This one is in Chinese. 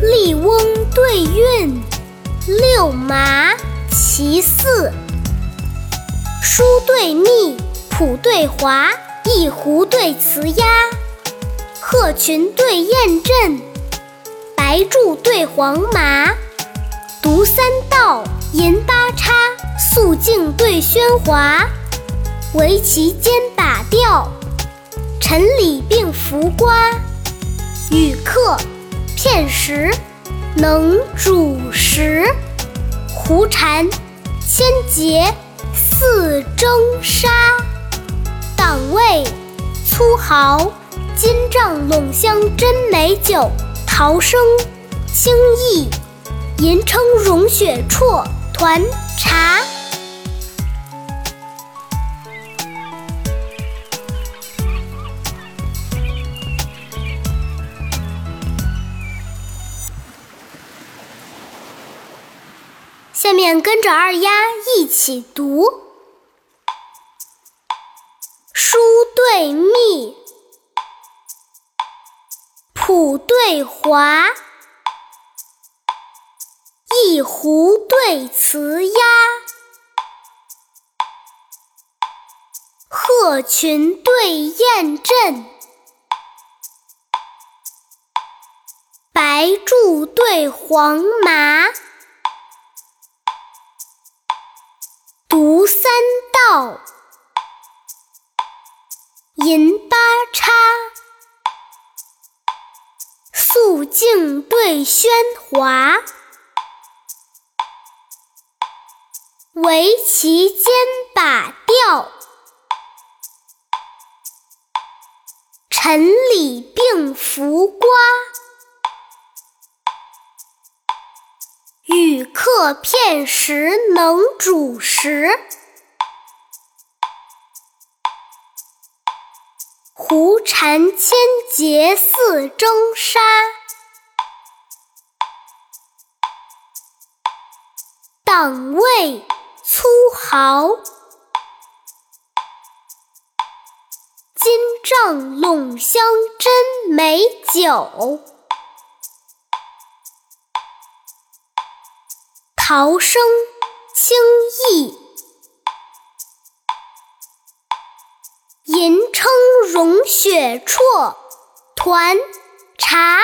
笠翁对韵，六麻其四。书对密，谱对华，一壶对词押，鹤群对雁阵，白柱对黄麻，读三道，吟八叉，肃静对喧哗，围棋间把调，陈李并浮瓜，与客片石，能煮食，胡禅千节。四蒸沙，党味粗豪，金帐陇香真美酒，陶生清逸，吟称融雪绰团茶。下面跟着二丫一起读。书对密，谱对华，一壶对词押，鹤群对雁阵，白柱对黄麻，读三道。吟八叉，肃静对喧哗，围棋间把调，陈李并浮瓜，语课片时能煮食。胡禅千结似蒸沙，党味粗豪，金帐陇乡真美酒，潮生清逸。银称融雪绰团茶。